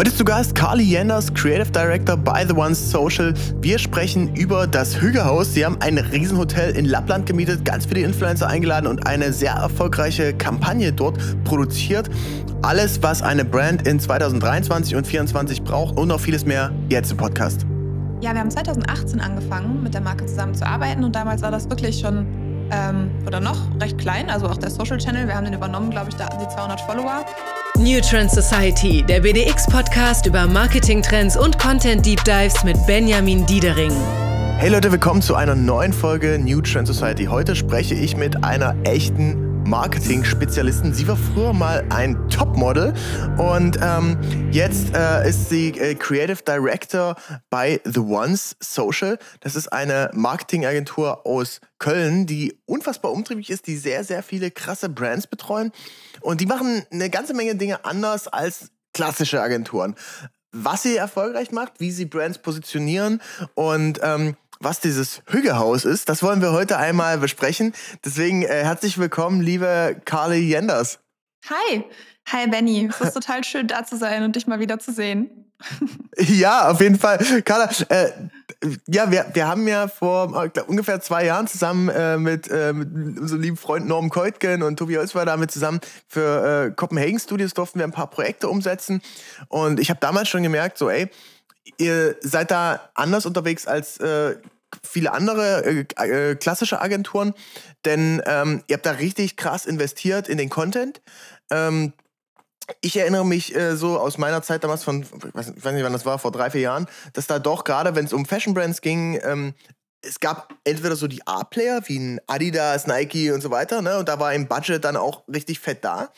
Heute zu Gast Carly Yenders, Creative Director bei The One Social. Wir sprechen über das Hügelhaus. Sie haben ein Riesenhotel in Lappland gemietet, ganz viele Influencer eingeladen und eine sehr erfolgreiche Kampagne dort produziert. Alles, was eine Brand in 2023 und 2024 braucht und noch vieles mehr jetzt im Podcast. Ja, wir haben 2018 angefangen, mit der Marke zusammenzuarbeiten und damals war das wirklich schon ähm, oder noch recht klein, also auch der Social Channel. Wir haben den übernommen, glaube ich, da hatten sie 200 Follower. New Trend Society, der BDX-Podcast über Marketing-Trends und Content-Deep Dives mit Benjamin Diedering. Hey Leute, willkommen zu einer neuen Folge New Trend Society. Heute spreche ich mit einer echten Marketing-Spezialisten. Sie war früher mal ein Topmodel und ähm, jetzt äh, ist sie äh, Creative Director bei The Ones Social. Das ist eine Marketingagentur aus Köln, die unfassbar umtriebig ist, die sehr, sehr viele krasse Brands betreuen und die machen eine ganze Menge Dinge anders als klassische Agenturen was sie erfolgreich macht, wie sie Brands positionieren und ähm, was dieses Hügehaus ist, das wollen wir heute einmal besprechen. Deswegen äh, herzlich willkommen, liebe Carly Jenders. Hi, hi Benny. Es ist total schön da zu sein und dich mal wieder zu sehen. ja, auf jeden Fall. Carla, äh, ja, wir, wir haben ja vor glaub, ungefähr zwei Jahren zusammen äh, mit, äh, mit unserem lieben Freund Norm Keutgen und Tobi Holz war damit zusammen für äh, Copenhagen Studios durften wir ein paar Projekte umsetzen. Und ich habe damals schon gemerkt, so, ey, ihr seid da anders unterwegs als äh, viele andere äh, äh, klassische Agenturen, denn ähm, ihr habt da richtig krass investiert in den Content. Ähm, ich erinnere mich äh, so aus meiner Zeit damals von, ich weiß, nicht, wann das war, vor drei, vier Jahren, dass da doch gerade, wenn es um Fashion Brands ging, ähm, es gab entweder so die A-Player wie ein Adidas, Nike und so weiter, ne? Und da war im Budget dann auch richtig fett da.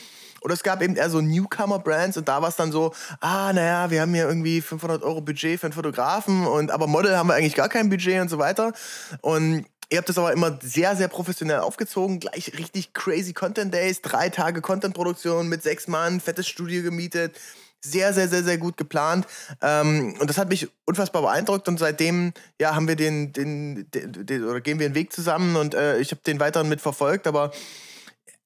Oder es gab eben eher so Newcomer-Brands und da war es dann so, ah, naja, wir haben hier irgendwie 500 Euro Budget für einen Fotografen und aber Model haben wir eigentlich gar kein Budget und so weiter. Und Ihr habt das aber immer sehr, sehr professionell aufgezogen. Gleich richtig crazy Content Days, drei Tage Content-Produktion mit sechs Mann, fettes Studio gemietet. Sehr, sehr, sehr, sehr gut geplant. Ähm, und das hat mich unfassbar beeindruckt. Und seitdem, ja, haben wir den, den, den, den oder gehen wir den Weg zusammen und äh, ich habe den weiteren mitverfolgt. Aber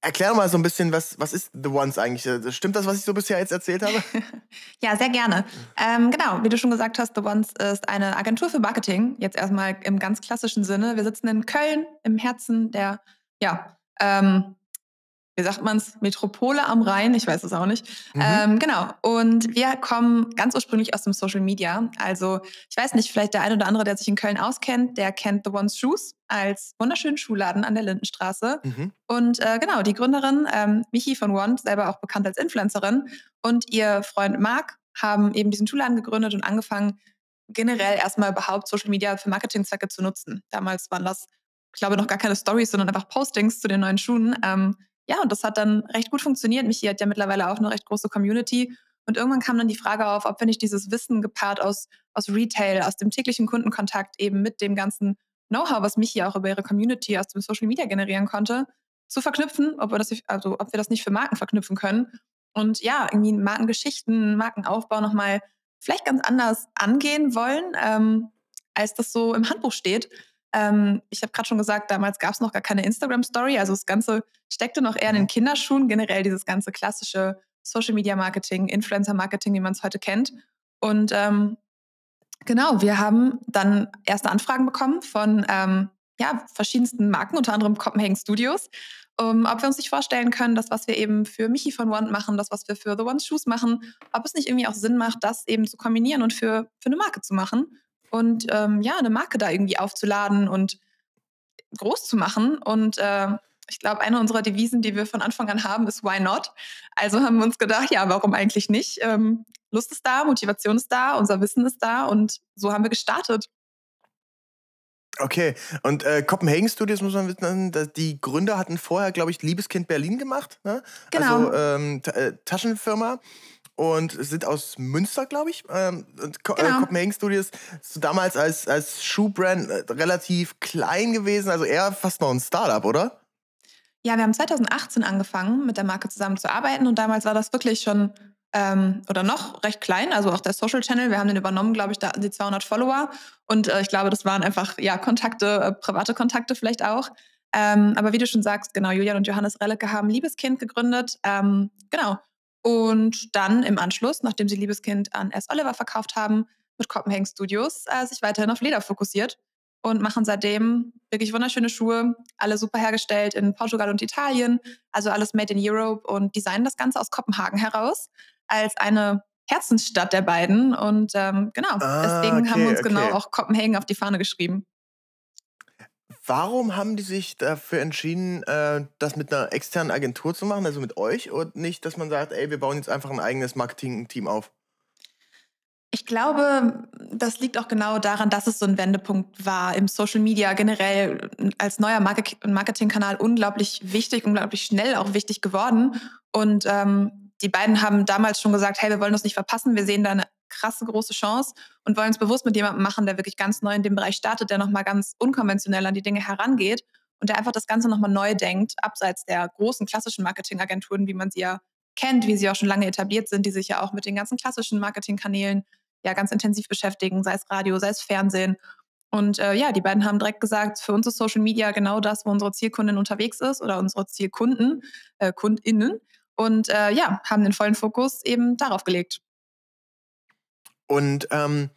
Erklär mal so ein bisschen, was, was ist The Ones eigentlich? Äh, stimmt das, was ich so bisher jetzt erzählt habe? ja, sehr gerne. Ähm, genau, wie du schon gesagt hast, The Ones ist eine Agentur für Marketing, jetzt erstmal im ganz klassischen Sinne. Wir sitzen in Köln, im Herzen der, ja, ähm, wie sagt man es, Metropole am Rhein, ich weiß es auch nicht. Mhm. Ähm, genau. Und wir kommen ganz ursprünglich aus dem Social Media. Also, ich weiß nicht, vielleicht der eine oder andere, der sich in Köln auskennt, der kennt The One's Shoes als wunderschönen Schuhladen an der Lindenstraße. Mhm. Und äh, genau, die Gründerin, ähm, Michi von One, selber auch bekannt als Influencerin, und ihr Freund Marc haben eben diesen Schuhladen gegründet und angefangen, generell erstmal überhaupt Social Media für Marketingzwecke zu nutzen. Damals waren das, ich glaube, noch gar keine Stories, sondern einfach Postings zu den neuen Schuhen. Ähm, ja, und das hat dann recht gut funktioniert. Michi hat ja mittlerweile auch eine recht große Community. Und irgendwann kam dann die Frage auf, ob wir nicht dieses Wissen gepaart aus, aus Retail, aus dem täglichen Kundenkontakt eben mit dem ganzen Know-how, was Michi auch über ihre Community aus dem Social Media generieren konnte, zu verknüpfen, ob wir das, also ob wir das nicht für Marken verknüpfen können. Und ja, irgendwie Markengeschichten, Markenaufbau nochmal vielleicht ganz anders angehen wollen, ähm, als das so im Handbuch steht. Ähm, ich habe gerade schon gesagt, damals gab es noch gar keine Instagram-Story. Also das Ganze steckte noch eher in den mhm. Kinderschuhen, generell dieses ganze klassische Social-Media-Marketing, Influencer-Marketing, wie man es heute kennt. Und ähm, genau, wir haben dann erste Anfragen bekommen von ähm, ja, verschiedensten Marken, unter anderem Copenhagen Studios, um, ob wir uns nicht vorstellen können, das, was wir eben für Michi von One machen, das, was wir für The One's Shoes machen, ob es nicht irgendwie auch Sinn macht, das eben zu kombinieren und für, für eine Marke zu machen und ähm, ja, eine Marke da irgendwie aufzuladen und groß zu machen. Und äh, ich glaube, eine unserer Devisen, die wir von Anfang an haben, ist Why not? Also haben wir uns gedacht, ja, warum eigentlich nicht? Ähm, Lust ist da, Motivation ist da, unser Wissen ist da und so haben wir gestartet. Okay, und äh, Copenhagen Studios muss man wissen, die Gründer hatten vorher, glaube ich, Liebeskind Berlin gemacht. Ne? Genau. Also ähm, äh, Taschenfirma und sind aus Münster, glaube ich. Ähm, äh, genau. Copenhagen Studios ist damals als, als Schuhbrand äh, relativ klein gewesen, also eher fast noch ein Startup, oder? Ja, wir haben 2018 angefangen, mit der Marke zusammenzuarbeiten und damals war das wirklich schon ähm, oder noch recht klein, also auch der Social Channel. Wir haben den übernommen, glaube ich, da hatten sie 200 Follower und äh, ich glaube, das waren einfach ja Kontakte, äh, private Kontakte vielleicht auch. Ähm, aber wie du schon sagst, genau, Julian und Johannes Rellecke haben Liebeskind gegründet. Ähm, genau. Und dann im Anschluss, nachdem sie Liebeskind an S. Oliver verkauft haben, mit Copenhagen Studios äh, sich weiterhin auf Leder fokussiert und machen seitdem wirklich wunderschöne Schuhe, alle super hergestellt in Portugal und Italien, also alles made in Europe und designen das Ganze aus Kopenhagen heraus als eine Herzensstadt der beiden. Und ähm, genau, ah, deswegen okay, haben wir uns genau okay. genau auch Kopenhagen auf die Fahne geschrieben. Warum haben die sich dafür entschieden, äh, das mit einer externen Agentur zu machen, also mit euch, und nicht, dass man sagt, ey, wir bauen jetzt einfach ein eigenes Marketing-Team auf? Ich glaube, das liegt auch genau daran, dass es so ein Wendepunkt war im Social Media generell als neuer Marketingkanal unglaublich wichtig, unglaublich schnell auch wichtig geworden. Und ähm, die beiden haben damals schon gesagt, hey, wir wollen uns nicht verpassen, wir sehen da eine krasse große Chance und wollen es bewusst mit jemandem machen, der wirklich ganz neu in dem Bereich startet, der nochmal ganz unkonventionell an die Dinge herangeht und der einfach das Ganze nochmal neu denkt, abseits der großen klassischen Marketingagenturen, wie man sie ja kennt, wie sie auch schon lange etabliert sind, die sich ja auch mit den ganzen klassischen Marketingkanälen ja ganz intensiv beschäftigen, sei es Radio, sei es Fernsehen. Und äh, ja, die beiden haben direkt gesagt, für uns ist Social Media genau das, wo unsere Zielkundin unterwegs ist oder unsere Zielkunden, äh, KundInnen. Und äh, ja, haben den vollen Fokus eben darauf gelegt. Und ähm,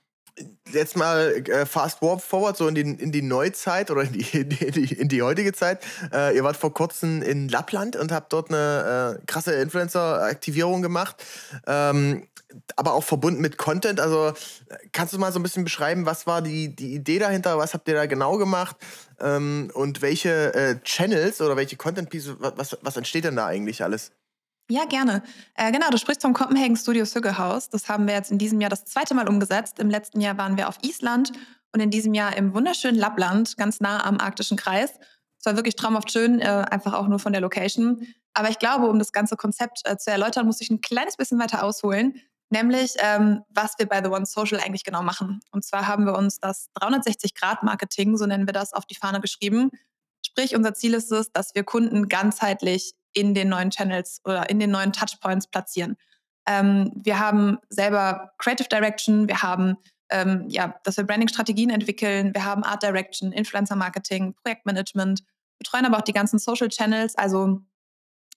jetzt mal äh, fast forward so in die, in die Neuzeit oder in die, in die, in die heutige Zeit. Äh, ihr wart vor kurzem in Lappland und habt dort eine äh, krasse Influencer-Aktivierung gemacht, ähm, aber auch verbunden mit Content. Also kannst du mal so ein bisschen beschreiben, was war die, die Idee dahinter, was habt ihr da genau gemacht ähm, und welche äh, Channels oder welche Content-Pieces, was, was entsteht denn da eigentlich alles? Ja, gerne. Äh, genau, du sprichst vom Copenhagen Studio Haus. Das haben wir jetzt in diesem Jahr das zweite Mal umgesetzt. Im letzten Jahr waren wir auf Island und in diesem Jahr im wunderschönen Lappland, ganz nah am arktischen Kreis. Es war wirklich traumhaft schön, äh, einfach auch nur von der Location. Aber ich glaube, um das ganze Konzept äh, zu erläutern, muss ich ein kleines bisschen weiter ausholen. Nämlich, ähm, was wir bei The One Social eigentlich genau machen. Und zwar haben wir uns das 360-Grad-Marketing, so nennen wir das, auf die Fahne geschrieben. Sprich, unser Ziel ist es, dass wir Kunden ganzheitlich in den neuen Channels oder in den neuen Touchpoints platzieren. Ähm, wir haben selber Creative Direction, wir haben ähm, ja, dass wir Branding-Strategien entwickeln, wir haben Art Direction, Influencer-Marketing, Projektmanagement, betreuen aber auch die ganzen Social Channels, also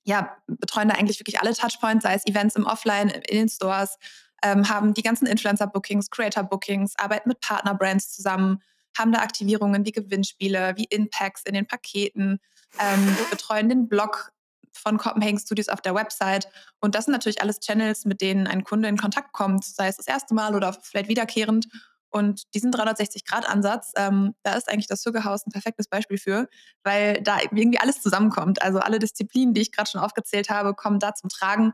ja, betreuen da eigentlich wirklich alle Touchpoints, sei es Events im Offline, in den Stores, ähm, haben die ganzen Influencer-Bookings, Creator-Bookings, arbeiten mit Partner-Brands zusammen, haben da Aktivierungen wie Gewinnspiele, wie Impacts in den Paketen, ähm, betreuen den Blog von Copenhagen Studios auf der Website. Und das sind natürlich alles Channels, mit denen ein Kunde in Kontakt kommt, sei es das erste Mal oder vielleicht wiederkehrend. Und diesen 360-Grad-Ansatz, ähm, da ist eigentlich das Hüggehaus ein perfektes Beispiel für, weil da irgendwie alles zusammenkommt. Also alle Disziplinen, die ich gerade schon aufgezählt habe, kommen da zum Tragen.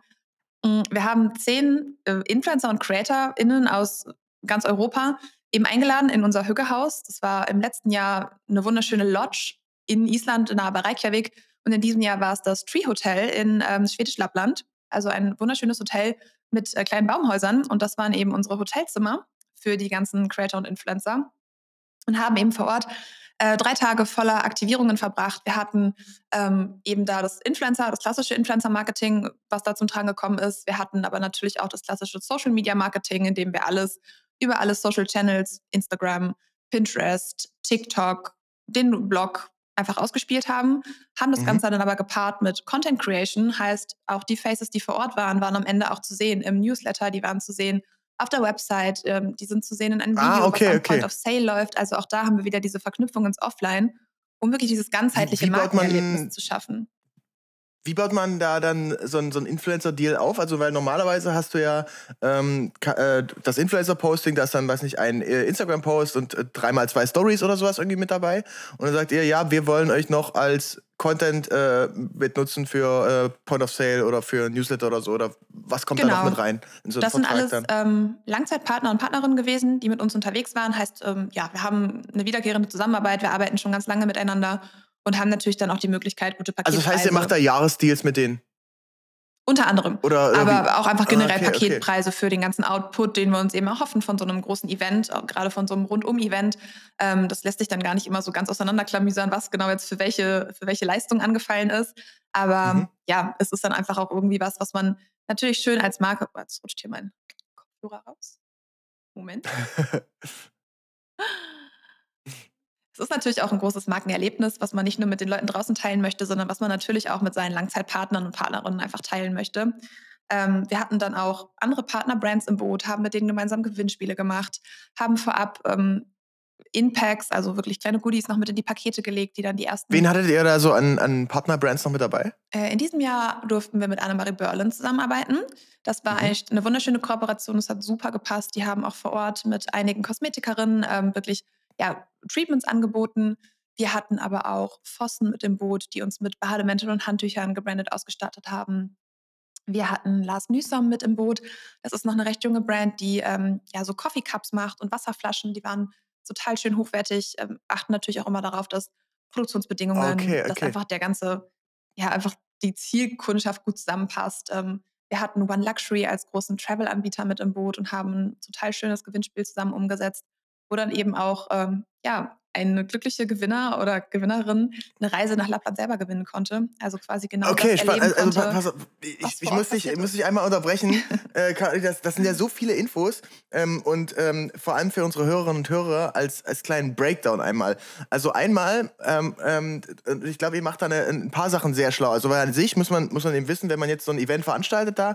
Mm, wir haben zehn äh, Influencer und CreatorInnen aus ganz Europa eben eingeladen in unser Hüggehaus. Das war im letzten Jahr eine wunderschöne Lodge in Island, nahe Reykjavik. Und in diesem Jahr war es das Tree Hotel in ähm, Schwedisch Lappland. Also ein wunderschönes Hotel mit äh, kleinen Baumhäusern. Und das waren eben unsere Hotelzimmer für die ganzen Creator und Influencer. Und haben eben vor Ort äh, drei Tage voller Aktivierungen verbracht. Wir hatten ähm, eben da das Influencer, das klassische Influencer-Marketing, was da zum Tragen gekommen ist. Wir hatten aber natürlich auch das klassische Social-Media-Marketing, in dem wir alles über alle Social Channels, Instagram, Pinterest, TikTok, den Blog, einfach ausgespielt haben, haben das mhm. Ganze dann aber gepaart mit Content Creation, heißt auch die Faces, die vor Ort waren, waren am Ende auch zu sehen im Newsletter, die waren zu sehen auf der Website, ähm, die sind zu sehen in einem ah, Video, ah, okay, was am okay. Point of Sale läuft. Also auch da haben wir wieder diese Verknüpfung ins Offline, um wirklich dieses ganzheitliche Markenerlebnis zu schaffen. Wie baut man da dann so ein, so Influencer-Deal auf? Also, weil normalerweise hast du ja ähm, äh, das Influencer-Posting, da ist dann, weiß nicht, ein äh, Instagram-Post und äh, dreimal zwei Stories oder sowas irgendwie mit dabei. Und dann sagt ihr, ja, wir wollen euch noch als Content äh, mitnutzen für äh, Point of Sale oder für Newsletter oder so. Oder was kommt genau. da noch genau. mit rein? So das sind alles ähm, Langzeitpartner und Partnerinnen gewesen, die mit uns unterwegs waren. Heißt, ähm, ja, wir haben eine wiederkehrende Zusammenarbeit, wir arbeiten schon ganz lange miteinander und haben natürlich dann auch die Möglichkeit, gute Pakete. Also das heißt, ihr macht da Jahresdeals mit denen? Unter anderem. Oder, aber auch einfach generell ah, okay, Paketpreise okay. für den ganzen Output, den wir uns eben erhoffen von so einem großen Event, gerade von so einem Rundum-Event. Ähm, das lässt sich dann gar nicht immer so ganz auseinanderklamüsern, was genau jetzt für welche, für welche Leistung angefallen ist. Aber mhm. ja, es ist dann einfach auch irgendwie was, was man natürlich schön als Marke. Oh, jetzt rutscht hier mein Kopfhörer raus. Moment. Es ist natürlich auch ein großes Markenerlebnis, was man nicht nur mit den Leuten draußen teilen möchte, sondern was man natürlich auch mit seinen Langzeitpartnern und Partnerinnen einfach teilen möchte. Ähm, wir hatten dann auch andere Partnerbrands im Boot, haben mit denen gemeinsam Gewinnspiele gemacht, haben vorab ähm, In-Packs, also wirklich kleine Goodies noch mit in die Pakete gelegt, die dann die ersten. Wen hattet ihr da so an, an Partnerbrands noch mit dabei? Äh, in diesem Jahr durften wir mit Annemarie Berlin zusammenarbeiten. Das war mhm. eigentlich eine wunderschöne Kooperation. Es hat super gepasst. Die haben auch vor Ort mit einigen Kosmetikerinnen ähm, wirklich ja, Treatments angeboten. Wir hatten aber auch Fossen mit im Boot, die uns mit Bademänteln und Handtüchern gebrandet ausgestattet haben. Wir hatten Lars Nüssom mit im Boot. Das ist noch eine recht junge Brand, die ähm, ja so Coffee Cups macht und Wasserflaschen. Die waren total schön hochwertig, ähm, achten natürlich auch immer darauf, dass Produktionsbedingungen, okay, okay. dass einfach der ganze, ja, einfach die Zielkundschaft gut zusammenpasst. Ähm, wir hatten One Luxury als großen Travel-Anbieter mit im Boot und haben ein total schönes Gewinnspiel zusammen umgesetzt, wo dann eben auch ähm, ja, ein glücklicher Gewinner oder Gewinnerin eine Reise nach Lappland selber gewinnen konnte. Also quasi genau okay, das erleben also, konnte. Pass auf, ich, ich muss, dich, muss dich einmal unterbrechen. äh, das, das, sind ja so viele Infos ähm, und ähm, vor allem für unsere Hörerinnen und Hörer als, als kleinen Breakdown einmal. Also einmal, ähm, ähm ich glaube, ihr macht da eine, ein paar Sachen sehr schlau. Also weil an sich muss man, muss man eben wissen, wenn man jetzt so ein Event veranstaltet da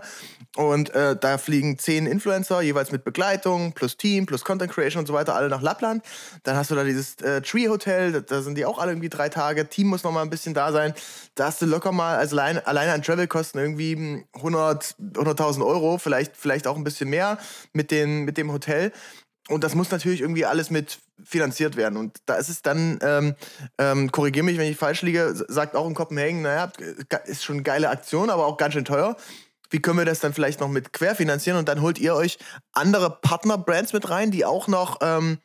und äh, da fliegen zehn Influencer, jeweils mit Begleitung, plus Team, plus Content Creation und so weiter, alle nach Lappland, dann hast du da dieses äh, Tree Hotel, da, da, sind die auch alle irgendwie drei Tage. Team muss noch mal ein bisschen da sein. Da hast du locker mal, also allein, alleine an Travelkosten irgendwie 100, 100.000 Euro, vielleicht, vielleicht auch ein bisschen mehr mit, den, mit dem Hotel. Und das muss natürlich irgendwie alles mit finanziert werden. Und da ist es dann, ähm, ähm, korrigiere mich, wenn ich falsch liege, sagt auch in Kopenhagen, naja, ist schon eine geile Aktion, aber auch ganz schön teuer. Wie können wir das dann vielleicht noch mit querfinanzieren? Und dann holt ihr euch andere Partner-Brands mit rein, die auch noch ähm,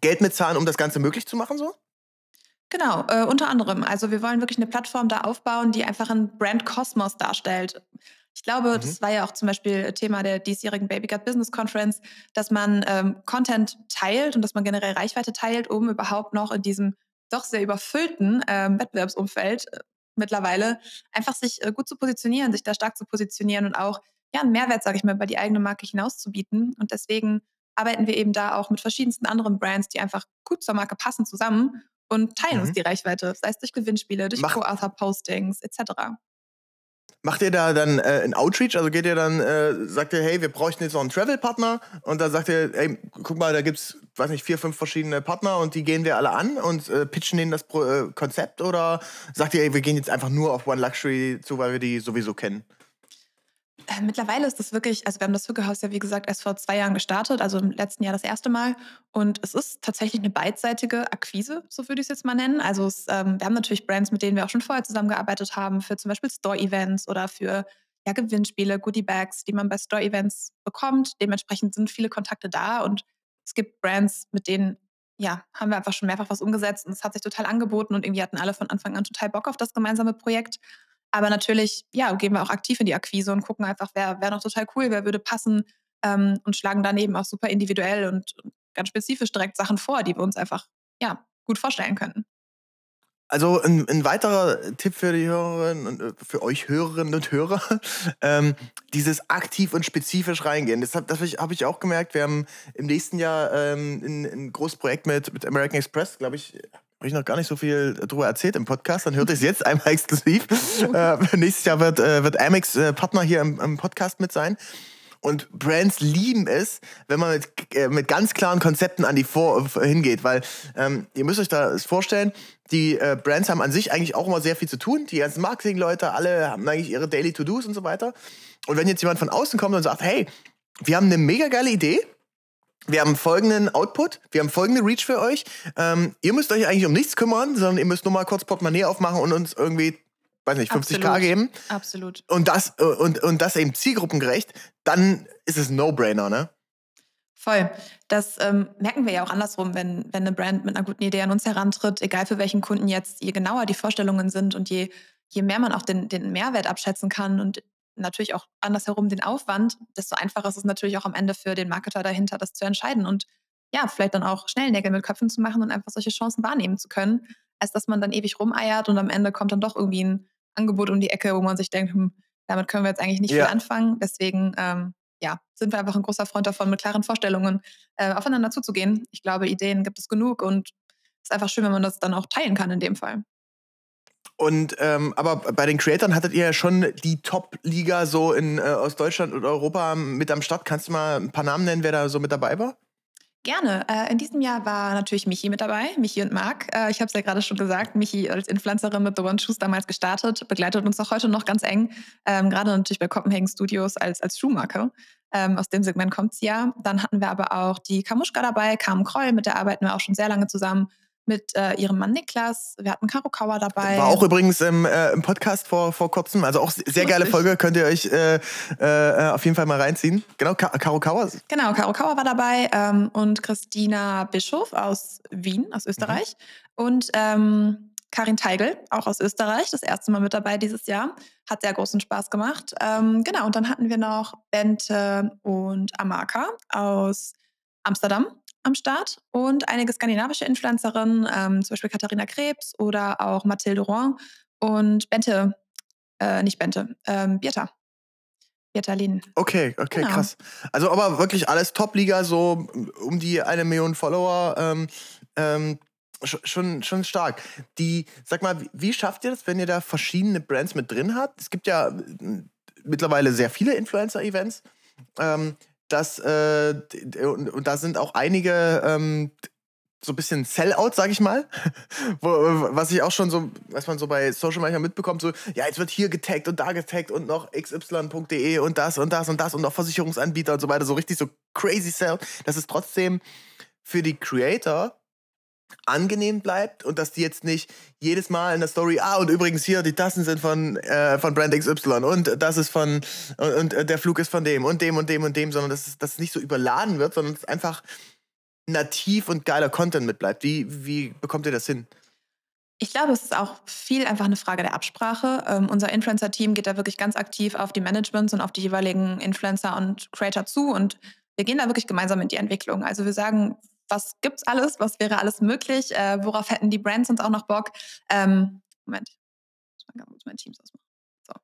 Geld mitzahlen, um das Ganze möglich zu machen, so? Genau, äh, unter anderem. Also wir wollen wirklich eine Plattform da aufbauen, die einfach einen Brand-Kosmos darstellt. Ich glaube, mhm. das war ja auch zum Beispiel Thema der diesjährigen Baby Gut Business Conference, dass man ähm, Content teilt und dass man generell Reichweite teilt, um überhaupt noch in diesem doch sehr überfüllten ähm, Wettbewerbsumfeld äh, mittlerweile einfach sich äh, gut zu positionieren, sich da stark zu positionieren und auch ja einen Mehrwert, sage ich mal, bei die eigene Marke hinauszubieten. Und deswegen arbeiten wir eben da auch mit verschiedensten anderen Brands, die einfach gut zur Marke passen, zusammen und teilen mhm. uns die Reichweite, sei es durch Gewinnspiele, durch Co-Author-Postings etc. Macht ihr da dann äh, ein Outreach? Also geht ihr dann, äh, sagt ihr, hey, wir bräuchten jetzt noch einen Travel-Partner und dann sagt ihr, hey, guck mal, da gibt's, weiß nicht, vier, fünf verschiedene Partner und die gehen wir alle an und äh, pitchen denen das Pro äh, Konzept oder sagt ihr, ey, wir gehen jetzt einfach nur auf One Luxury zu, weil wir die sowieso kennen? Äh, mittlerweile ist das wirklich, also wir haben das Hückehaus ja wie gesagt erst vor zwei Jahren gestartet, also im letzten Jahr das erste Mal. Und es ist tatsächlich eine beidseitige Akquise, so würde ich es jetzt mal nennen. Also es, ähm, wir haben natürlich Brands, mit denen wir auch schon vorher zusammengearbeitet haben, für zum Beispiel Store-Events oder für ja, Gewinnspiele, Goodie-Bags, die man bei Store-Events bekommt. Dementsprechend sind viele Kontakte da und es gibt Brands, mit denen ja, haben wir einfach schon mehrfach was umgesetzt und es hat sich total angeboten und irgendwie hatten alle von Anfang an total Bock auf das gemeinsame Projekt. Aber natürlich, ja, gehen wir auch aktiv in die Akquise und gucken einfach, wer wäre noch total cool, wer würde passen ähm, und schlagen daneben auch super individuell und, ganz spezifisch direkt Sachen vor, die wir uns einfach, ja, gut vorstellen könnten. Also ein, ein, weiterer Tipp für die Hörerinnen und äh, für euch Hörerinnen und Hörer, ähm, dieses aktiv und spezifisch reingehen. Das habe ich, hab ich auch gemerkt. Wir haben im nächsten Jahr ähm, ein, ein großes Projekt mit, mit American Express, glaube ich, habe ich noch gar nicht so viel darüber erzählt im Podcast, dann hört ihr es jetzt einmal exklusiv. äh, nächstes Jahr wird, äh, wird Amex äh, Partner hier im, im, Podcast mit sein. Und Brands lieben es, wenn man mit, äh, mit ganz klaren Konzepten an die Vor hingeht, weil ähm, ihr müsst euch das vorstellen, die äh, Brands haben an sich eigentlich auch immer sehr viel zu tun. Die ganzen Marketing-Leute, alle haben eigentlich ihre Daily To-Dos und so weiter. Und wenn jetzt jemand von außen kommt und sagt, hey, wir haben eine mega geile Idee, wir haben folgenden Output, wir haben folgende Reach für euch. Ähm, ihr müsst euch eigentlich um nichts kümmern, sondern ihr müsst nur mal kurz Portemonnaie aufmachen und uns irgendwie, weiß nicht, 50k Absolut. geben. Absolut. Und das, äh, und, und das eben zielgruppengerecht, dann ist es ein No-Brainer, ne? Voll. Das ähm, merken wir ja auch andersrum, wenn, wenn eine Brand mit einer guten Idee an uns herantritt, egal für welchen Kunden jetzt, je genauer die Vorstellungen sind und je, je mehr man auch den, den Mehrwert abschätzen kann und natürlich auch andersherum den Aufwand, desto einfacher ist es natürlich auch am Ende für den Marketer dahinter, das zu entscheiden und ja, vielleicht dann auch schnell Nägel mit Köpfen zu machen und einfach solche Chancen wahrnehmen zu können, als dass man dann ewig rumeiert und am Ende kommt dann doch irgendwie ein Angebot um die Ecke, wo man sich denkt, hm, damit können wir jetzt eigentlich nicht ja. viel anfangen. Deswegen ähm, ja, sind wir einfach ein großer Freund davon, mit klaren Vorstellungen äh, aufeinander zuzugehen. Ich glaube, Ideen gibt es genug und es ist einfach schön, wenn man das dann auch teilen kann in dem Fall. Und ähm, aber bei den Creatoren hattet ihr ja schon die Top-Liga so in äh, aus Deutschland und Europa mit am Start. Kannst du mal ein paar Namen nennen, wer da so mit dabei war? Gerne. Äh, in diesem Jahr war natürlich Michi mit dabei, Michi und Marc. Äh, ich habe es ja gerade schon gesagt, Michi als Influencerin mit The One Shoes damals gestartet, begleitet uns auch heute noch ganz eng, ähm, gerade natürlich bei Copenhagen Studios als, als Schuhmarke. Ähm, aus dem Segment kommt sie ja. Dann hatten wir aber auch die Kamuschka dabei, Carmen Kroll, mit der arbeiten wir auch schon sehr lange zusammen mit äh, ihrem Mann Niklas. Wir hatten Karo Kauer dabei. War auch übrigens im, äh, im Podcast vor, vor kurzem. Also auch sehr geile Folge. Könnt ihr euch äh, äh, auf jeden Fall mal reinziehen. Genau, Ka Karo Kauer. Genau, Karo Kauer war dabei ähm, und Christina Bischof aus Wien, aus Österreich. Mhm. Und ähm, Karin Teigl, auch aus Österreich, das erste Mal mit dabei dieses Jahr. Hat sehr großen Spaß gemacht. Ähm, genau, und dann hatten wir noch Bente und Amaka aus Amsterdam am Start und einige skandinavische Influencerinnen, ähm, zum Beispiel Katharina Krebs oder auch Mathilde Rouen und Bente, äh, nicht Bente, ähm, Birta. Birta Lin. Okay, okay, genau. krass. Also aber wirklich alles Top-Liga, so um die eine Million Follower. Ähm, ähm, schon, schon stark. Die, sag mal, wie schafft ihr das, wenn ihr da verschiedene Brands mit drin habt? Es gibt ja mittlerweile sehr viele Influencer-Events. Ähm, dass, äh, und, und, da sind auch einige ähm, so ein bisschen Sellout, sag ich mal. Wo, was ich auch schon so, was man so bei Social manchmal mitbekommt, so, ja, jetzt wird hier getaggt und da getaggt und noch xy.de und das und das und das und noch Versicherungsanbieter und so weiter, so richtig so crazy Sellout. Das ist trotzdem für die Creator angenehm bleibt und dass die jetzt nicht jedes Mal in der Story, ah, und übrigens hier, die Tassen sind von, äh, von Brand XY und das ist von, und, und, der Flug ist von dem und dem und dem und dem, sondern dass, dass es nicht so überladen wird, sondern es einfach nativ und geiler Content mitbleibt. Wie, wie bekommt ihr das hin? Ich glaube, es ist auch viel einfach eine Frage der Absprache. Ähm, unser Influencer-Team geht da wirklich ganz aktiv auf die Managements und auf die jeweiligen Influencer und Creator zu und wir gehen da wirklich gemeinsam in die Entwicklung. Also wir sagen, was gibt's alles, was wäre alles möglich, äh, worauf hätten die Brands uns auch noch Bock. Ähm, Moment, ich muss mein Teams ausmachen. So.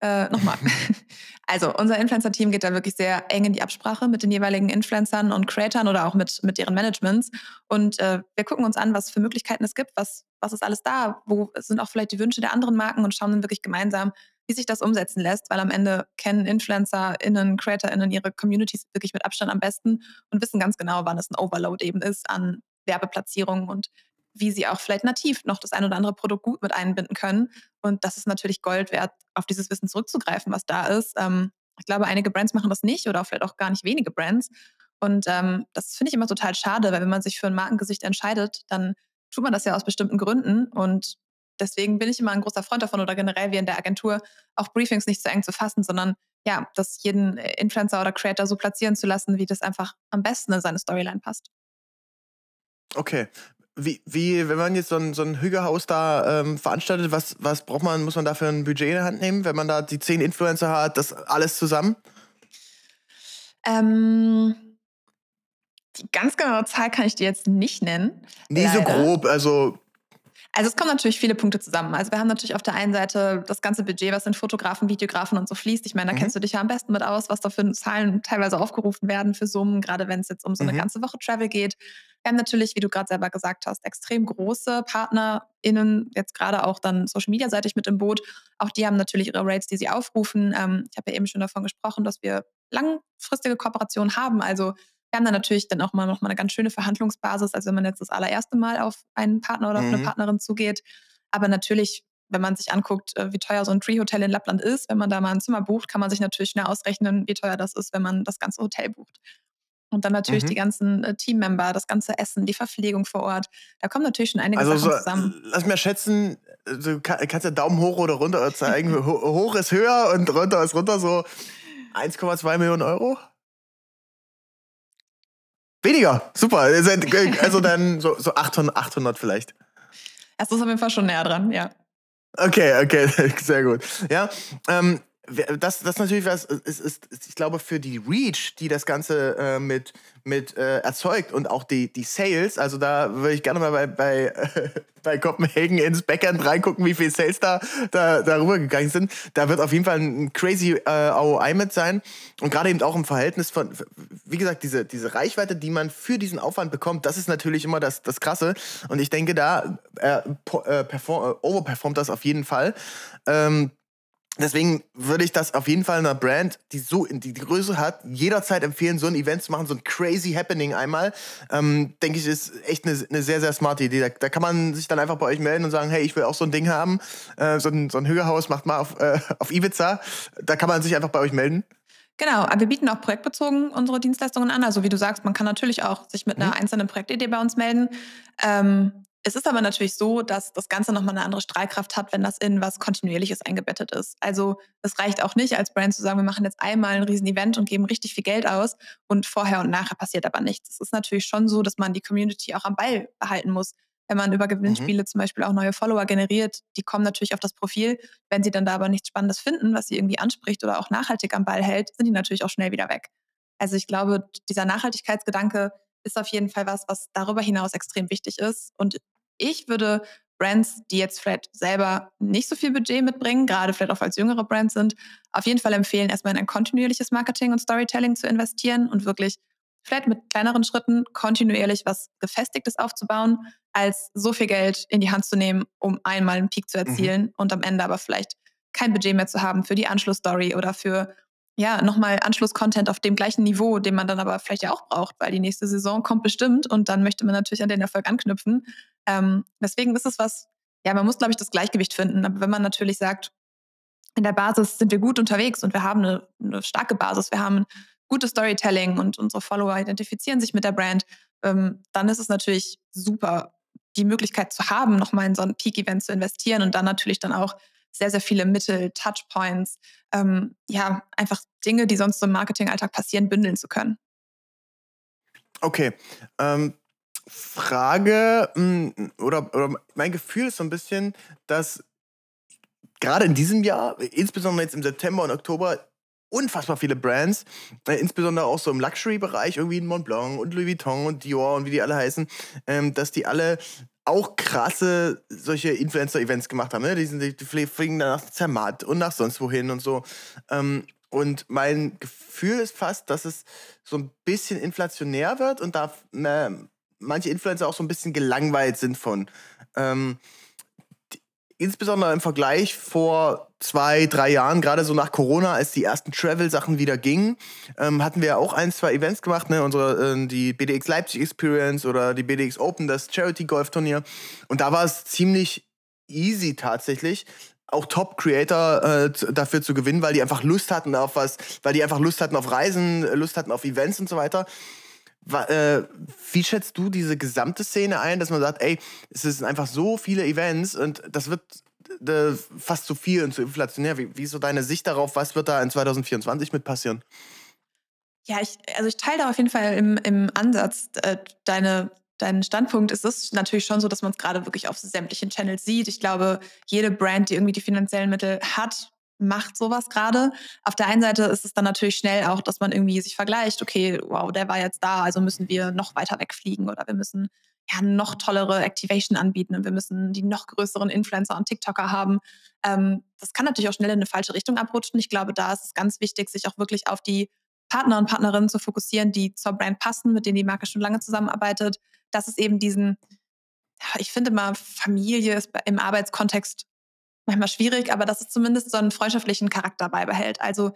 Äh, Nochmal. also, unser Influencer-Team geht da wirklich sehr eng in die Absprache mit den jeweiligen Influencern und Creatoren oder auch mit, mit deren Managements. Und äh, wir gucken uns an, was für Möglichkeiten es gibt, was, was ist alles da, wo sind auch vielleicht die Wünsche der anderen Marken und schauen dann wirklich gemeinsam, wie sich das umsetzen lässt, weil am Ende kennen InfluencerInnen, CreatorInnen ihre Communities wirklich mit Abstand am besten und wissen ganz genau, wann es ein Overload eben ist an Werbeplatzierungen und wie sie auch vielleicht nativ noch das ein oder andere Produkt gut mit einbinden können. Und das ist natürlich Gold wert, auf dieses Wissen zurückzugreifen, was da ist. Ähm, ich glaube, einige Brands machen das nicht oder vielleicht auch gar nicht wenige Brands. Und ähm, das finde ich immer total schade, weil wenn man sich für ein Markengesicht entscheidet, dann tut man das ja aus bestimmten Gründen. Und deswegen bin ich immer ein großer Freund davon oder generell wie in der Agentur auch Briefings nicht zu eng zu fassen, sondern ja, das jeden Influencer oder Creator so platzieren zu lassen, wie das einfach am besten in seine Storyline passt. Okay. Wie, wie, wenn man jetzt so ein, so ein Hügelhaus da ähm, veranstaltet, was, was braucht man, muss man dafür ein Budget in der Hand nehmen, wenn man da die zehn Influencer hat, das alles zusammen? Ähm, die ganz genaue Zahl kann ich dir jetzt nicht nennen. Nee, so grob, also also es kommen natürlich viele Punkte zusammen. Also wir haben natürlich auf der einen Seite das ganze Budget, was in Fotografen, Videografen und so fließt. Ich meine, da mhm. kennst du dich ja am besten mit aus, was da für Zahlen teilweise aufgerufen werden für Summen, gerade wenn es jetzt um so eine mhm. ganze Woche Travel geht. Wir haben natürlich, wie du gerade selber gesagt hast, extrem große PartnerInnen, jetzt gerade auch dann Social Media seitig mit im Boot. Auch die haben natürlich ihre Rates, die sie aufrufen. Ähm, ich habe ja eben schon davon gesprochen, dass wir langfristige Kooperationen haben. Also wir haben dann natürlich dann auch mal noch mal eine ganz schöne Verhandlungsbasis, als wenn man jetzt das allererste Mal auf einen Partner oder auf eine mhm. Partnerin zugeht. Aber natürlich, wenn man sich anguckt, äh, wie teuer so ein Tree-Hotel in Lappland ist, wenn man da mal ein Zimmer bucht, kann man sich natürlich schnell ausrechnen, wie teuer das ist, wenn man das ganze Hotel bucht. Und dann natürlich mhm. die ganzen äh, Teammember, das ganze Essen, die Verpflegung vor Ort. Da kommen natürlich schon einige also Sachen so, zusammen. Lass mir schätzen, du kannst ja Daumen hoch oder runter zeigen. hoch ist höher und runter ist runter, so 1,2 Millionen Euro? Weniger, super. Also dann so, so 800, 800 vielleicht. Es ist auf jeden Fall schon näher dran, ja. Okay, okay, sehr gut. Ja, ähm, das, das natürlich was, ist, ist, ist, ich glaube, für die Reach, die das Ganze äh, mit, mit äh, erzeugt und auch die, die Sales, also da würde ich gerne mal bei, bei, äh, bei Copenhagen ins Backend reingucken, wie viele Sales da, da darüber gegangen sind. Da wird auf jeden Fall ein crazy äh, ROI mit sein. Und gerade eben auch im Verhältnis von, wie gesagt, diese, diese Reichweite, die man für diesen Aufwand bekommt, das ist natürlich immer das, das Krasse. Und ich denke, da äh, äh perform, äh, overperformt das auf jeden Fall. Ähm, Deswegen würde ich das auf jeden Fall einer Brand, die so in die, Größe hat, jederzeit empfehlen, so ein Event zu machen, so ein crazy Happening einmal. Ähm, denke ich, ist echt eine, eine, sehr, sehr smarte Idee. Da, da, kann man sich dann einfach bei euch melden und sagen, hey, ich will auch so ein Ding haben. Äh, so, ein, so ein Hügelhaus macht mal auf, äh, auf Ibiza. Da kann man sich einfach bei euch melden. Genau, aber wir bieten auch projektbezogen unsere Dienstleistungen an. Also wie du sagst, man kann natürlich auch sich mit einer mhm. einzelnen Projektidee bei uns melden. Ähm, es ist aber natürlich so, dass das Ganze nochmal eine andere Strahlkraft hat, wenn das in was Kontinuierliches eingebettet ist. Also es reicht auch nicht als Brand zu sagen, wir machen jetzt einmal ein Riesen-Event und geben richtig viel Geld aus und vorher und nachher passiert aber nichts. Es ist natürlich schon so, dass man die Community auch am Ball behalten muss. Wenn man über Gewinnspiele mhm. zum Beispiel auch neue Follower generiert, die kommen natürlich auf das Profil. Wenn sie dann da aber nichts Spannendes finden, was sie irgendwie anspricht oder auch nachhaltig am Ball hält, sind die natürlich auch schnell wieder weg. Also ich glaube, dieser Nachhaltigkeitsgedanke ist auf jeden Fall was, was darüber hinaus extrem wichtig ist. Und ich würde Brands, die jetzt vielleicht selber nicht so viel Budget mitbringen, gerade vielleicht auch als jüngere Brands sind, auf jeden Fall empfehlen, erstmal in ein kontinuierliches Marketing und Storytelling zu investieren und wirklich vielleicht mit kleineren Schritten kontinuierlich was Gefestigtes aufzubauen, als so viel Geld in die Hand zu nehmen, um einmal einen Peak zu mhm. erzielen mhm. und am Ende aber vielleicht kein Budget mehr zu haben für die Anschlussstory oder für ja, nochmal Anschluss-Content auf dem gleichen Niveau, den man dann aber vielleicht ja auch braucht, weil die nächste Saison kommt bestimmt und dann möchte man natürlich an den Erfolg anknüpfen. Ähm, deswegen ist es was, ja, man muss, glaube ich, das Gleichgewicht finden. Aber wenn man natürlich sagt, in der Basis sind wir gut unterwegs und wir haben eine, eine starke Basis, wir haben gutes Storytelling und unsere Follower identifizieren sich mit der Brand, ähm, dann ist es natürlich super, die Möglichkeit zu haben, nochmal in so ein Peak-Event zu investieren und dann natürlich dann auch sehr, sehr viele Mittel, Touchpoints, ähm, ja, einfach Dinge, die sonst im Marketingalltag passieren, bündeln zu können. Okay. Ähm, Frage hm, oder, oder mein Gefühl ist so ein bisschen, dass gerade in diesem Jahr, insbesondere jetzt im September und Oktober, unfassbar viele Brands, äh, insbesondere auch so im Luxury-Bereich, irgendwie in Montblanc und Louis Vuitton und Dior und wie die alle heißen, ähm, dass die alle auch krasse solche Influencer-Events gemacht haben. Ne? Die, sind, die fliegen dann nach Zermatt und nach sonst wohin und so. Ähm, und mein Gefühl ist fast, dass es so ein bisschen inflationär wird und da äh, manche Influencer auch so ein bisschen gelangweilt sind von. Ähm, insbesondere im Vergleich vor zwei, drei Jahren, gerade so nach Corona, als die ersten Travel-Sachen wieder gingen, ähm, hatten wir auch ein, zwei Events gemacht, ne? Unsere, äh, die BDX Leipzig Experience oder die BDX Open, das Charity-Golf-Turnier. Und da war es ziemlich easy tatsächlich, auch Top-Creator äh, dafür zu gewinnen, weil die einfach Lust hatten auf was, weil die einfach Lust hatten auf Reisen, Lust hatten auf Events und so weiter. Äh, wie schätzt du diese gesamte Szene ein, dass man sagt, ey, es sind einfach so viele Events und das wird äh, fast zu viel und zu inflationär. Wie, wie ist so deine Sicht darauf? Was wird da in 2024 mit passieren? Ja, ich, also ich teile da auf jeden Fall im, im Ansatz äh, deine, deinen Standpunkt. Es ist natürlich schon so, dass man es gerade wirklich auf sämtlichen Channels sieht. Ich glaube, jede Brand, die irgendwie die finanziellen Mittel hat, macht sowas gerade. Auf der einen Seite ist es dann natürlich schnell auch, dass man irgendwie sich vergleicht, okay, wow, der war jetzt da, also müssen wir noch weiter wegfliegen oder wir müssen ja noch tollere Activation anbieten und wir müssen die noch größeren Influencer und TikToker haben. Ähm, das kann natürlich auch schnell in eine falsche Richtung abrutschen. Ich glaube, da ist es ganz wichtig, sich auch wirklich auf die Partner und Partnerinnen zu fokussieren, die zur Brand passen, mit denen die Marke schon lange zusammenarbeitet. Das ist eben diesen, ich finde mal, Familie ist im Arbeitskontext manchmal schwierig, aber dass es zumindest so einen freundschaftlichen Charakter beibehält. Also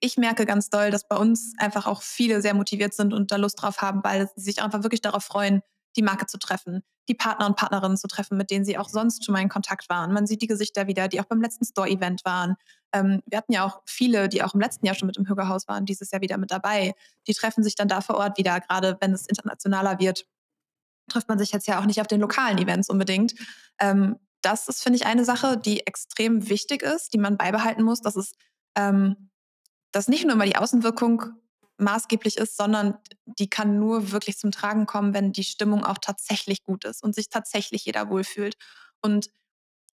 ich merke ganz doll, dass bei uns einfach auch viele sehr motiviert sind und da Lust drauf haben, weil sie sich einfach wirklich darauf freuen, die Marke zu treffen, die Partner und Partnerinnen zu treffen, mit denen sie auch sonst schon mal in Kontakt waren. Man sieht die Gesichter wieder, die auch beim letzten Store-Event waren. Ähm, wir hatten ja auch viele, die auch im letzten Jahr schon mit im Hügerhaus waren, dieses Jahr wieder mit dabei. Die treffen sich dann da vor Ort wieder, gerade wenn es internationaler wird. Trifft man sich jetzt ja auch nicht auf den lokalen Events unbedingt. Ähm, das ist, finde ich, eine Sache, die extrem wichtig ist, die man beibehalten muss, dass es ähm, dass nicht nur immer die Außenwirkung maßgeblich ist, sondern die kann nur wirklich zum Tragen kommen, wenn die Stimmung auch tatsächlich gut ist und sich tatsächlich jeder wohlfühlt. Und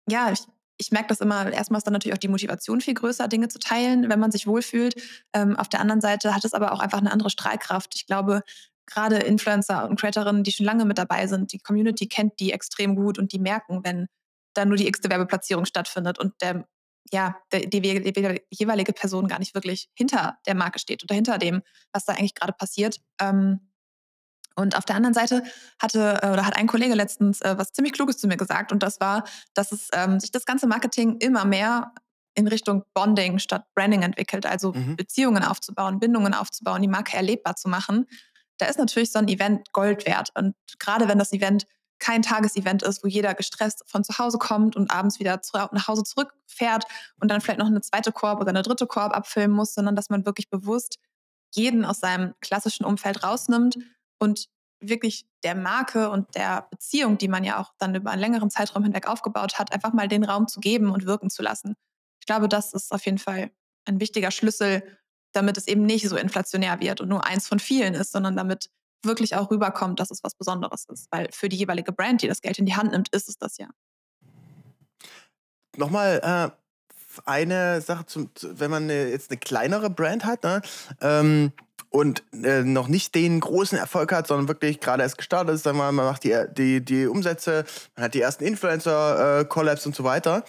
ja, ich ich merke das immer, erstmal ist dann natürlich auch die Motivation viel größer, Dinge zu teilen, wenn man sich wohlfühlt. Ähm, auf der anderen Seite hat es aber auch einfach eine andere Strahlkraft. Ich glaube, gerade Influencer und Creatorinnen, die schon lange mit dabei sind, die Community kennt die extrem gut und die merken, wenn da nur die x-te Werbeplatzierung stattfindet und der, ja, der, die, die, jeweilige Person gar nicht wirklich hinter der Marke steht oder hinter dem, was da eigentlich gerade passiert. Ähm, und auf der anderen Seite hatte äh, oder hat ein Kollege letztens äh, was ziemlich Kluges zu mir gesagt und das war, dass es ähm, sich das ganze Marketing immer mehr in Richtung Bonding statt Branding entwickelt, also mhm. Beziehungen aufzubauen, Bindungen aufzubauen, die Marke erlebbar zu machen. Da ist natürlich so ein Event Gold wert und gerade wenn das Event kein Tagesevent ist, wo jeder gestresst von zu Hause kommt und abends wieder zu, nach Hause zurückfährt und dann vielleicht noch eine zweite Korb oder eine dritte Korb abfilmen muss, sondern dass man wirklich bewusst jeden aus seinem klassischen Umfeld rausnimmt und wirklich der Marke und der Beziehung, die man ja auch dann über einen längeren Zeitraum hinweg aufgebaut hat, einfach mal den Raum zu geben und wirken zu lassen. Ich glaube, das ist auf jeden Fall ein wichtiger Schlüssel, damit es eben nicht so inflationär wird und nur eins von vielen ist, sondern damit wirklich auch rüberkommt, dass es was Besonderes ist. Weil für die jeweilige Brand, die das Geld in die Hand nimmt, ist es das ja. Nochmal äh, eine Sache, zum, wenn man eine, jetzt eine kleinere Brand hat ne? ähm, und äh, noch nicht den großen Erfolg hat, sondern wirklich gerade erst gestartet ist, dann mal, man macht die, die, die Umsätze, man hat die ersten Influencer-Collabs äh, und so weiter.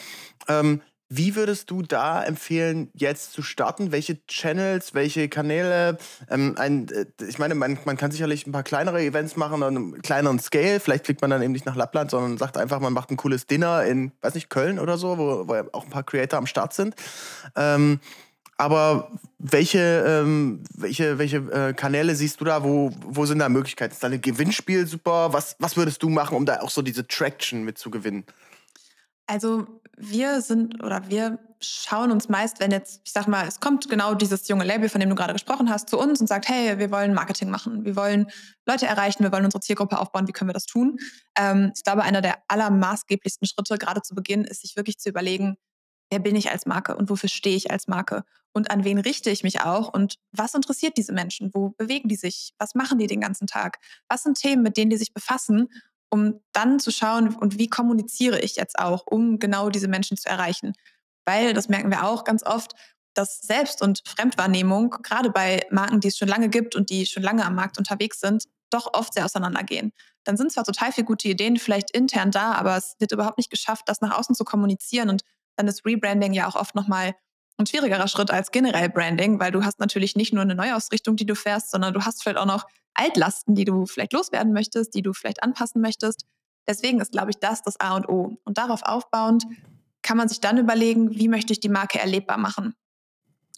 Ähm, wie würdest du da empfehlen, jetzt zu starten? Welche Channels, welche Kanäle? Ähm, ein, äh, ich meine, man, man kann sicherlich ein paar kleinere Events machen, an einem kleineren Scale. Vielleicht fliegt man dann eben nicht nach Lappland, sondern sagt einfach, man macht ein cooles Dinner in, weiß nicht, Köln oder so, wo, wo auch ein paar Creator am Start sind. Ähm, aber welche, ähm, welche, welche äh, Kanäle siehst du da? Wo, wo sind da Möglichkeiten? Ist da ein Gewinnspiel super? Was, was würdest du machen, um da auch so diese Traction mitzugewinnen? Also wir sind oder wir schauen uns meist, wenn jetzt, ich sag mal, es kommt genau dieses junge Label, von dem du gerade gesprochen hast, zu uns und sagt, hey, wir wollen Marketing machen, wir wollen Leute erreichen, wir wollen unsere Zielgruppe aufbauen, wie können wir das tun? Ähm, ich glaube, einer der allermaßgeblichsten Schritte gerade zu Beginn ist, sich wirklich zu überlegen, wer bin ich als Marke und wofür stehe ich als Marke? Und an wen richte ich mich auch? Und was interessiert diese Menschen, wo bewegen die sich, was machen die den ganzen Tag, was sind Themen, mit denen die sich befassen um dann zu schauen, und wie kommuniziere ich jetzt auch, um genau diese Menschen zu erreichen. Weil, das merken wir auch ganz oft, dass Selbst- und Fremdwahrnehmung, gerade bei Marken, die es schon lange gibt und die schon lange am Markt unterwegs sind, doch oft sehr auseinandergehen. Dann sind zwar total viele gute Ideen vielleicht intern da, aber es wird überhaupt nicht geschafft, das nach außen zu kommunizieren. Und dann ist Rebranding ja auch oft nochmal ein schwierigerer Schritt als generell Branding, weil du hast natürlich nicht nur eine Neuausrichtung, die du fährst, sondern du hast vielleicht auch noch Altlasten, die du vielleicht loswerden möchtest, die du vielleicht anpassen möchtest. Deswegen ist, glaube ich, das das A und O. Und darauf aufbauend kann man sich dann überlegen, wie möchte ich die Marke erlebbar machen.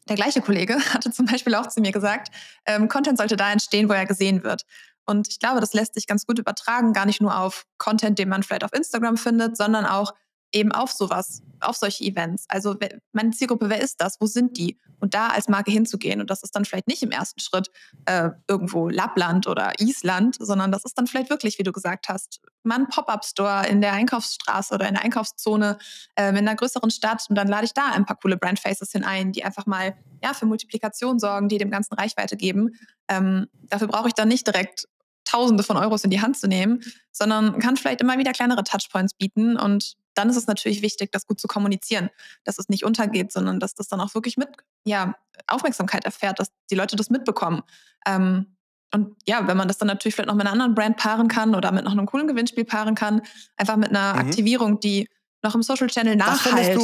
Der gleiche Kollege hatte zum Beispiel auch zu mir gesagt, ähm, Content sollte da entstehen, wo er gesehen wird. Und ich glaube, das lässt sich ganz gut übertragen, gar nicht nur auf Content, den man vielleicht auf Instagram findet, sondern auch eben auf sowas, auf solche Events. Also meine Zielgruppe, wer ist das? Wo sind die? Und da als Marke hinzugehen. Und das ist dann vielleicht nicht im ersten Schritt äh, irgendwo Lappland oder Island, sondern das ist dann vielleicht wirklich, wie du gesagt hast, mal ein Pop-up-Store in der Einkaufsstraße oder in der Einkaufszone äh, in einer größeren Stadt. Und dann lade ich da ein paar coole Brandfaces hinein, die einfach mal ja, für Multiplikation sorgen, die dem Ganzen Reichweite geben. Ähm, dafür brauche ich dann nicht direkt Tausende von Euros in die Hand zu nehmen, sondern kann vielleicht immer wieder kleinere Touchpoints bieten und dann ist es natürlich wichtig, das gut zu kommunizieren, dass es nicht untergeht, sondern dass das dann auch wirklich mit ja, Aufmerksamkeit erfährt, dass die Leute das mitbekommen. Ähm, und ja, wenn man das dann natürlich vielleicht noch mit einer anderen Brand paaren kann oder mit noch einem coolen Gewinnspiel paaren kann, einfach mit einer mhm. Aktivierung, die noch im Social Channel nachhalt.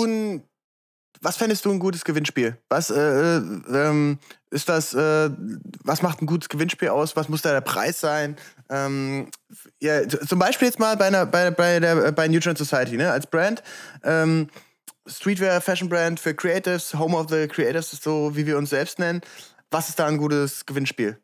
Was fändest du ein gutes Gewinnspiel? Was äh, äh, ähm, ist das? Äh, was macht ein gutes Gewinnspiel aus? Was muss da der Preis sein? Ähm, ja, zum Beispiel jetzt mal bei einer bei, bei der bei New Trend Society ne? als Brand. Ähm, Streetwear, Fashion Brand für Creatives, Home of the Creatives, so wie wir uns selbst nennen. Was ist da ein gutes Gewinnspiel?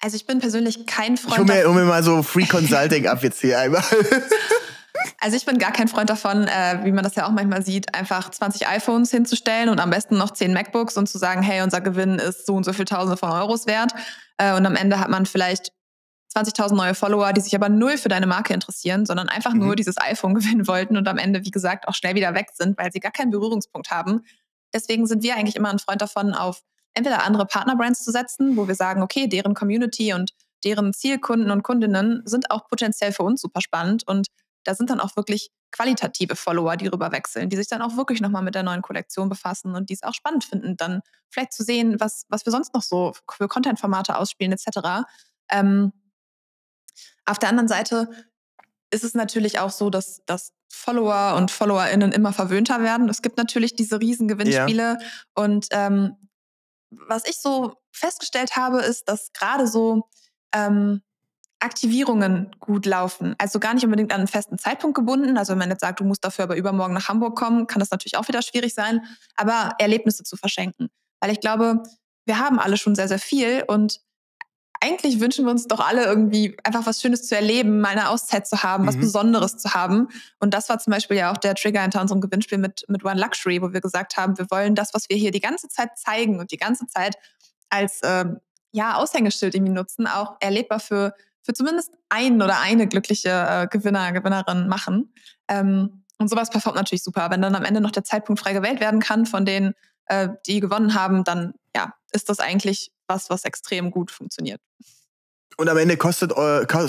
Also ich bin persönlich kein Freund. Ich hole mir, hol mir mal so Free Consulting ab jetzt hier einmal. Also ich bin gar kein Freund davon, äh, wie man das ja auch manchmal sieht, einfach 20 iPhones hinzustellen und am besten noch 10 MacBooks und zu sagen, hey, unser Gewinn ist so und so viel Tausende von Euros wert. Äh, und am Ende hat man vielleicht 20.000 neue Follower, die sich aber null für deine Marke interessieren, sondern einfach mhm. nur dieses iPhone gewinnen wollten und am Ende, wie gesagt, auch schnell wieder weg sind, weil sie gar keinen Berührungspunkt haben. Deswegen sind wir eigentlich immer ein Freund davon, auf entweder andere Partnerbrands zu setzen, wo wir sagen, okay, deren Community und deren Zielkunden und Kundinnen sind auch potenziell für uns super spannend und da sind dann auch wirklich qualitative Follower, die rüber wechseln, die sich dann auch wirklich nochmal mit der neuen Kollektion befassen und die es auch spannend finden, dann vielleicht zu sehen, was, was wir sonst noch so für Content-Formate ausspielen etc. Ähm, auf der anderen Seite ist es natürlich auch so, dass, dass Follower und FollowerInnen immer verwöhnter werden. Es gibt natürlich diese riesen Gewinnspiele. Ja. Und ähm, was ich so festgestellt habe, ist, dass gerade so ähm, Aktivierungen gut laufen. Also gar nicht unbedingt an einen festen Zeitpunkt gebunden. Also wenn man jetzt sagt, du musst dafür aber übermorgen nach Hamburg kommen, kann das natürlich auch wieder schwierig sein. Aber Erlebnisse zu verschenken. Weil ich glaube, wir haben alle schon sehr, sehr viel und eigentlich wünschen wir uns doch alle irgendwie einfach was Schönes zu erleben, mal eine Auszeit zu haben, mhm. was Besonderes zu haben. Und das war zum Beispiel ja auch der Trigger hinter unserem Gewinnspiel mit, mit One Luxury, wo wir gesagt haben, wir wollen das, was wir hier die ganze Zeit zeigen und die ganze Zeit als ähm, ja, Aushängeschild irgendwie nutzen, auch erlebbar für, für zumindest einen oder eine glückliche äh, Gewinner, Gewinnerin machen. Ähm, und sowas performt natürlich super. Wenn dann am Ende noch der Zeitpunkt frei gewählt werden kann von denen, äh, die gewonnen haben, dann ja, ist das eigentlich was, was extrem gut funktioniert. Und am Ende kostet,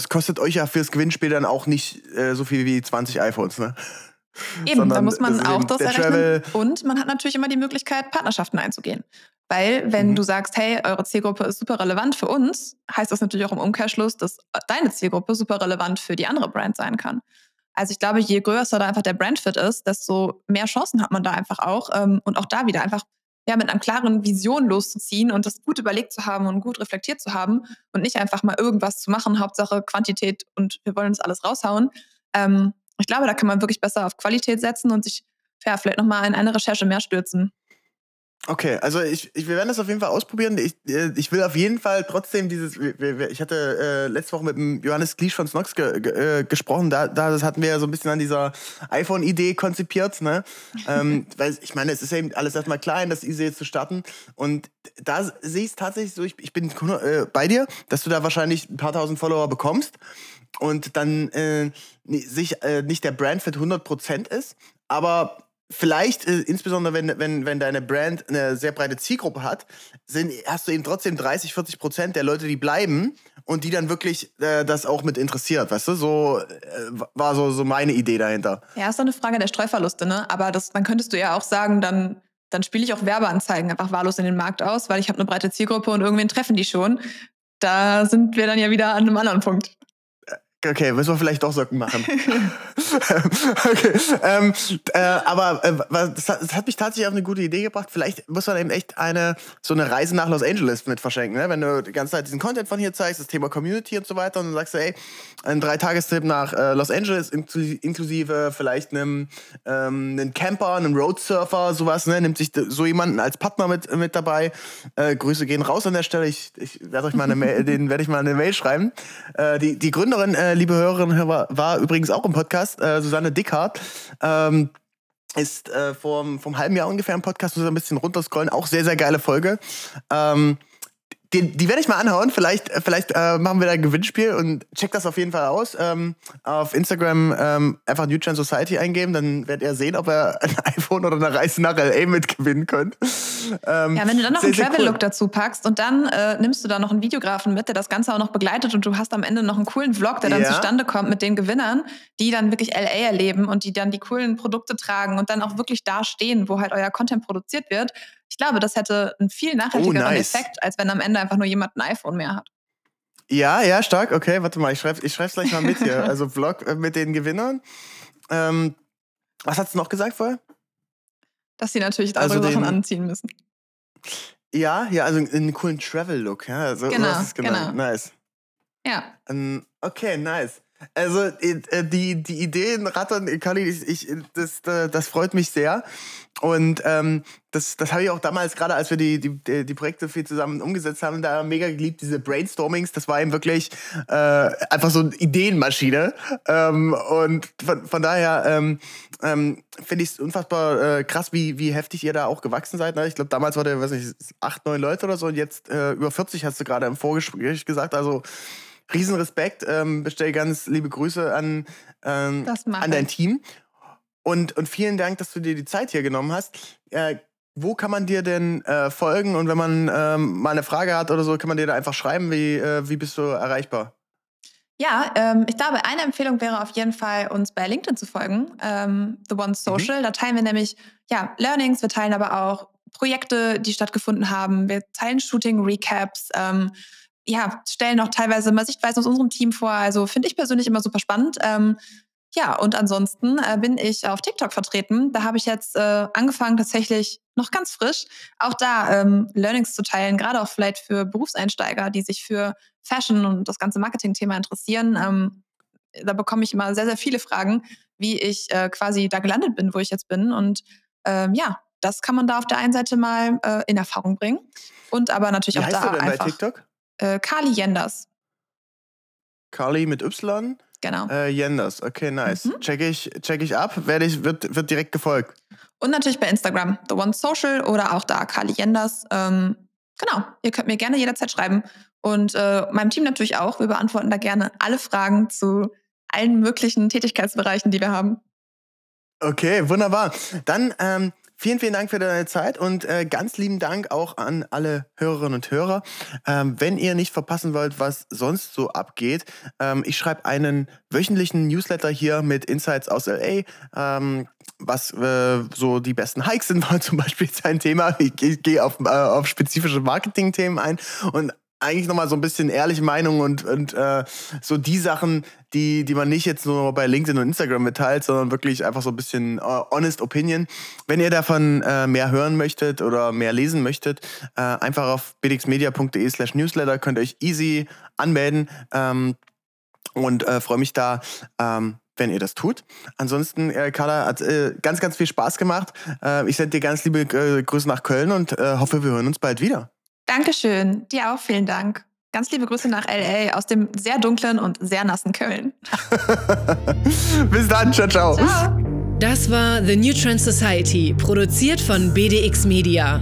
kostet euch ja fürs Gewinnspiel dann auch nicht äh, so viel wie 20 iPhones, ne? Eben, Sondern da muss man auch das errechnen. Und man hat natürlich immer die Möglichkeit, Partnerschaften einzugehen. Weil, wenn mhm. du sagst, hey, eure Zielgruppe ist super relevant für uns, heißt das natürlich auch im Umkehrschluss, dass deine Zielgruppe super relevant für die andere Brand sein kann. Also ich glaube, je größer da einfach der Brandfit ist, desto mehr Chancen hat man da einfach auch. Ähm, und auch da wieder einfach ja, mit einer klaren Vision loszuziehen und das gut überlegt zu haben und gut reflektiert zu haben und nicht einfach mal irgendwas zu machen, Hauptsache Quantität und wir wollen das alles raushauen. Ähm, ich glaube, da kann man wirklich besser auf Qualität setzen und sich ja, vielleicht nochmal in eine Recherche mehr stürzen. Okay, also ich, ich, wir werden das auf jeden Fall ausprobieren. Ich, äh, ich will auf jeden Fall trotzdem dieses, ich hatte äh, letzte Woche mit dem Johannes Gliesch von Snox ge, ge, äh, gesprochen, da, da das hatten wir ja so ein bisschen an dieser iPhone-Idee konzipiert, ne? ähm, weil ich meine, es ist eben alles erstmal klein, das Idee zu starten und da sehe ich es tatsächlich so, ich, ich bin äh, bei dir, dass du da wahrscheinlich ein paar tausend Follower bekommst und dann äh, sich äh, nicht der Brandfit 100% ist, aber vielleicht, äh, insbesondere wenn, wenn, wenn deine Brand eine sehr breite Zielgruppe hat, sind, hast du eben trotzdem 30, 40 Prozent der Leute, die bleiben und die dann wirklich äh, das auch mit interessiert, weißt du? So äh, war so, so meine Idee dahinter. Ja, ist doch eine Frage der Streuverluste, ne? Aber das, dann könntest du ja auch sagen, dann, dann spiele ich auch Werbeanzeigen einfach wahllos in den Markt aus, weil ich habe eine breite Zielgruppe und irgendwen treffen die schon. Da sind wir dann ja wieder an einem anderen Punkt. Okay, müssen wir vielleicht doch Socken machen. okay, ähm, äh, aber äh, das, hat, das, hat, mich tatsächlich auf eine gute Idee gebracht. Vielleicht muss man eben echt eine so eine Reise nach Los Angeles mit verschenken, ne? wenn du die ganze Zeit diesen Content von hier zeigst, das Thema Community und so weiter, und dann sagst du, ey, ein Dreitagestrip nach äh, Los Angeles inklusive vielleicht einem, ähm, einem Camper, einem Roadsurfer, sowas, ne? nimmt sich so jemanden als Partner mit mit dabei. Äh, Grüße gehen raus an der Stelle. Ich, ich werde euch mal eine Mail, den werde ich mal eine Mail schreiben. Äh, die die Gründerin äh, liebe Hörerinnen und Hörer, war übrigens auch im Podcast, äh, Susanne Dickhardt. Ähm, ist äh, vor, einem halben Jahr ungefähr im Podcast, muss ein bisschen runterscrollen, auch sehr, sehr geile Folge. Ähm, die, die werde ich mal anhauen. Vielleicht, vielleicht äh, machen wir da ein Gewinnspiel und check das auf jeden Fall aus. Ähm, auf Instagram ähm, einfach New Gen Society eingeben, dann werdet ihr sehen, ob ihr ein iPhone oder eine Reise nach LA mitgewinnen könnt. Ähm, ja, wenn du dann noch sehr, einen Travel-Look cool. dazu packst und dann äh, nimmst du da noch einen Videografen mit, der das Ganze auch noch begleitet und du hast am Ende noch einen coolen Vlog, der dann ja. zustande kommt mit den Gewinnern, die dann wirklich LA erleben und die dann die coolen Produkte tragen und dann auch wirklich da stehen, wo halt euer Content produziert wird ich glaube, das hätte einen viel nachhaltigeren oh, nice. Effekt, als wenn am Ende einfach nur jemand ein iPhone mehr hat. Ja, ja, stark. Okay, warte mal, ich schreibe ich schreib's gleich mal mit hier. Also Vlog äh, mit den Gewinnern. Ähm, was hast du noch gesagt vorher? Dass sie natürlich andere also Sachen anziehen müssen. Ja, ja, also einen coolen Travel-Look. Ja, also, genau, genau. Nice. Ja. Ähm, okay, nice. Also äh, die, die Ideen rattern, Kali, ich, ich, das, das freut mich sehr. Und ähm, das, das habe ich auch damals, gerade als wir die, die, die Projekte viel zusammen umgesetzt haben, da mega geliebt, diese Brainstormings. Das war eben wirklich äh, einfach so eine Ideenmaschine. Ähm, und von, von daher ähm, ähm, finde ich es unfassbar äh, krass, wie, wie heftig ihr da auch gewachsen seid. Ne? Ich glaube, damals war der, weiß nicht, acht, neun Leute oder so und jetzt äh, über 40 hast du gerade im Vorgespräch gesagt. Also Riesenrespekt, ähm, bestell ganz liebe Grüße an, ähm, an dein Team. Und, und vielen Dank, dass du dir die Zeit hier genommen hast. Äh, wo kann man dir denn äh, folgen? Und wenn man ähm, mal eine Frage hat oder so, kann man dir da einfach schreiben. Wie, äh, wie bist du erreichbar? Ja, ähm, ich glaube, eine Empfehlung wäre auf jeden Fall, uns bei LinkedIn zu folgen, ähm, The One Social. Mhm. Da teilen wir nämlich ja, Learnings, wir teilen aber auch Projekte, die stattgefunden haben. Wir teilen Shooting-Recaps, ähm, ja, stellen auch teilweise mal Sichtweisen aus unserem Team vor. Also finde ich persönlich immer super spannend. Ähm, ja, und ansonsten äh, bin ich auf TikTok vertreten. Da habe ich jetzt äh, angefangen, tatsächlich noch ganz frisch, auch da ähm, Learnings zu teilen, gerade auch vielleicht für Berufseinsteiger, die sich für Fashion und das ganze Marketing-Thema interessieren. Ähm, da bekomme ich immer sehr, sehr viele Fragen, wie ich äh, quasi da gelandet bin, wo ich jetzt bin. Und ähm, ja, das kann man da auf der einen Seite mal äh, in Erfahrung bringen. Und aber natürlich wie auch da du denn einfach. Bei TikTok? Äh, Kali Jenders. Kali mit Y? Genau. Äh, Jenders, okay, nice. Mhm. Check, ich, check ich ab, werde ich, wird, wird direkt gefolgt. Und natürlich bei Instagram, The One Social oder auch da Kali Jenders. Ähm, genau, ihr könnt mir gerne jederzeit schreiben. Und äh, meinem Team natürlich auch. Wir beantworten da gerne alle Fragen zu allen möglichen Tätigkeitsbereichen, die wir haben. Okay, wunderbar. Dann ähm, Vielen, vielen Dank für deine Zeit und äh, ganz lieben Dank auch an alle Hörerinnen und Hörer. Ähm, wenn ihr nicht verpassen wollt, was sonst so abgeht, ähm, ich schreibe einen wöchentlichen Newsletter hier mit Insights aus LA, ähm, was äh, so die besten Hikes sind, war zum Beispiel sein Thema. Ich, ich gehe auf, äh, auf spezifische Marketing-Themen ein und eigentlich nochmal so ein bisschen ehrliche Meinung und, und äh, so die Sachen, die, die man nicht jetzt nur bei LinkedIn und Instagram mitteilt, sondern wirklich einfach so ein bisschen äh, honest opinion. Wenn ihr davon äh, mehr hören möchtet oder mehr lesen möchtet, äh, einfach auf bdxmedia.de slash newsletter könnt ihr euch easy anmelden ähm, und äh, freue mich da, ähm, wenn ihr das tut. Ansonsten, äh, Carla, hat äh, ganz, ganz viel Spaß gemacht. Äh, ich sende dir ganz liebe äh, Grüße nach Köln und hoffe, wir hören uns bald wieder. Dankeschön. Dir auch vielen Dank. Ganz liebe Grüße nach LA aus dem sehr dunklen und sehr nassen Köln. Bis dann. Ciao, ciao. Ciao. Das war The New Trend Society, produziert von BDX Media.